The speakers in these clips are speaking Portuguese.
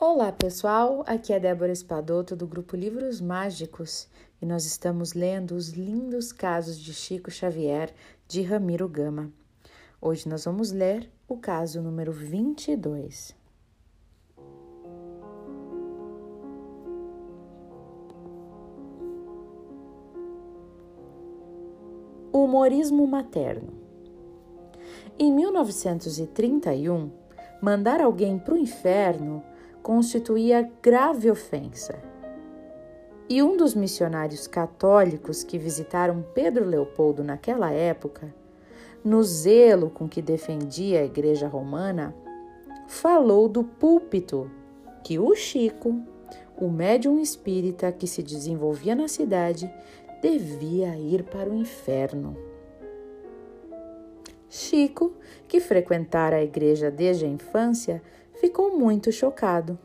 Olá pessoal, aqui é Débora Espadoto do grupo Livros Mágicos e nós estamos lendo os lindos casos de Chico Xavier de Ramiro Gama. Hoje nós vamos ler o caso número 22. O humorismo materno. Em 1931, mandar alguém para o inferno constituía grave ofensa. E um dos missionários católicos que visitaram Pedro Leopoldo naquela época, no zelo com que defendia a Igreja Romana, falou do púlpito que o Chico, o médium espírita que se desenvolvia na cidade, devia ir para o inferno. Chico, que frequentara a igreja desde a infância, ficou muito chocado.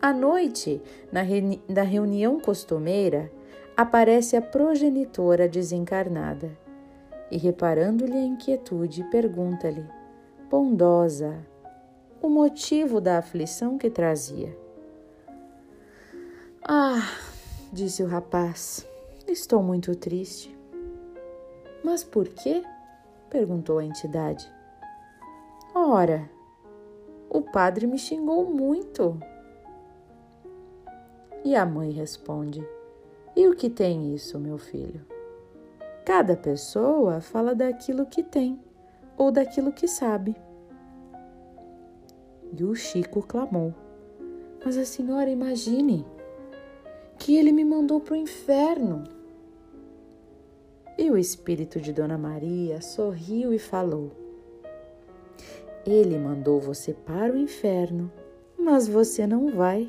À noite, na, reuni reunião costumeira, aparece a progenitora desencarnada e, reparando-lhe a inquietude, pergunta-lhe, bondosa, o motivo da aflição que trazia. Ah, disse o rapaz, estou muito triste. Mas por quê? perguntou a entidade. Ora, o padre me xingou muito. E a mãe responde: E o que tem isso, meu filho? Cada pessoa fala daquilo que tem ou daquilo que sabe. E o Chico clamou: Mas a senhora imagine que ele me mandou para o inferno. E o espírito de Dona Maria sorriu e falou: Ele mandou você para o inferno, mas você não vai.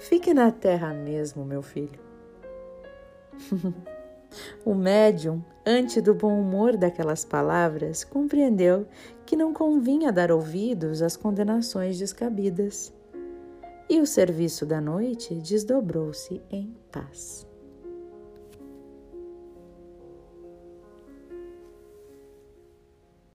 Fique na terra mesmo, meu filho. o médium, ante do bom humor daquelas palavras, compreendeu que não convinha dar ouvidos às condenações descabidas. E o serviço da noite desdobrou-se em paz.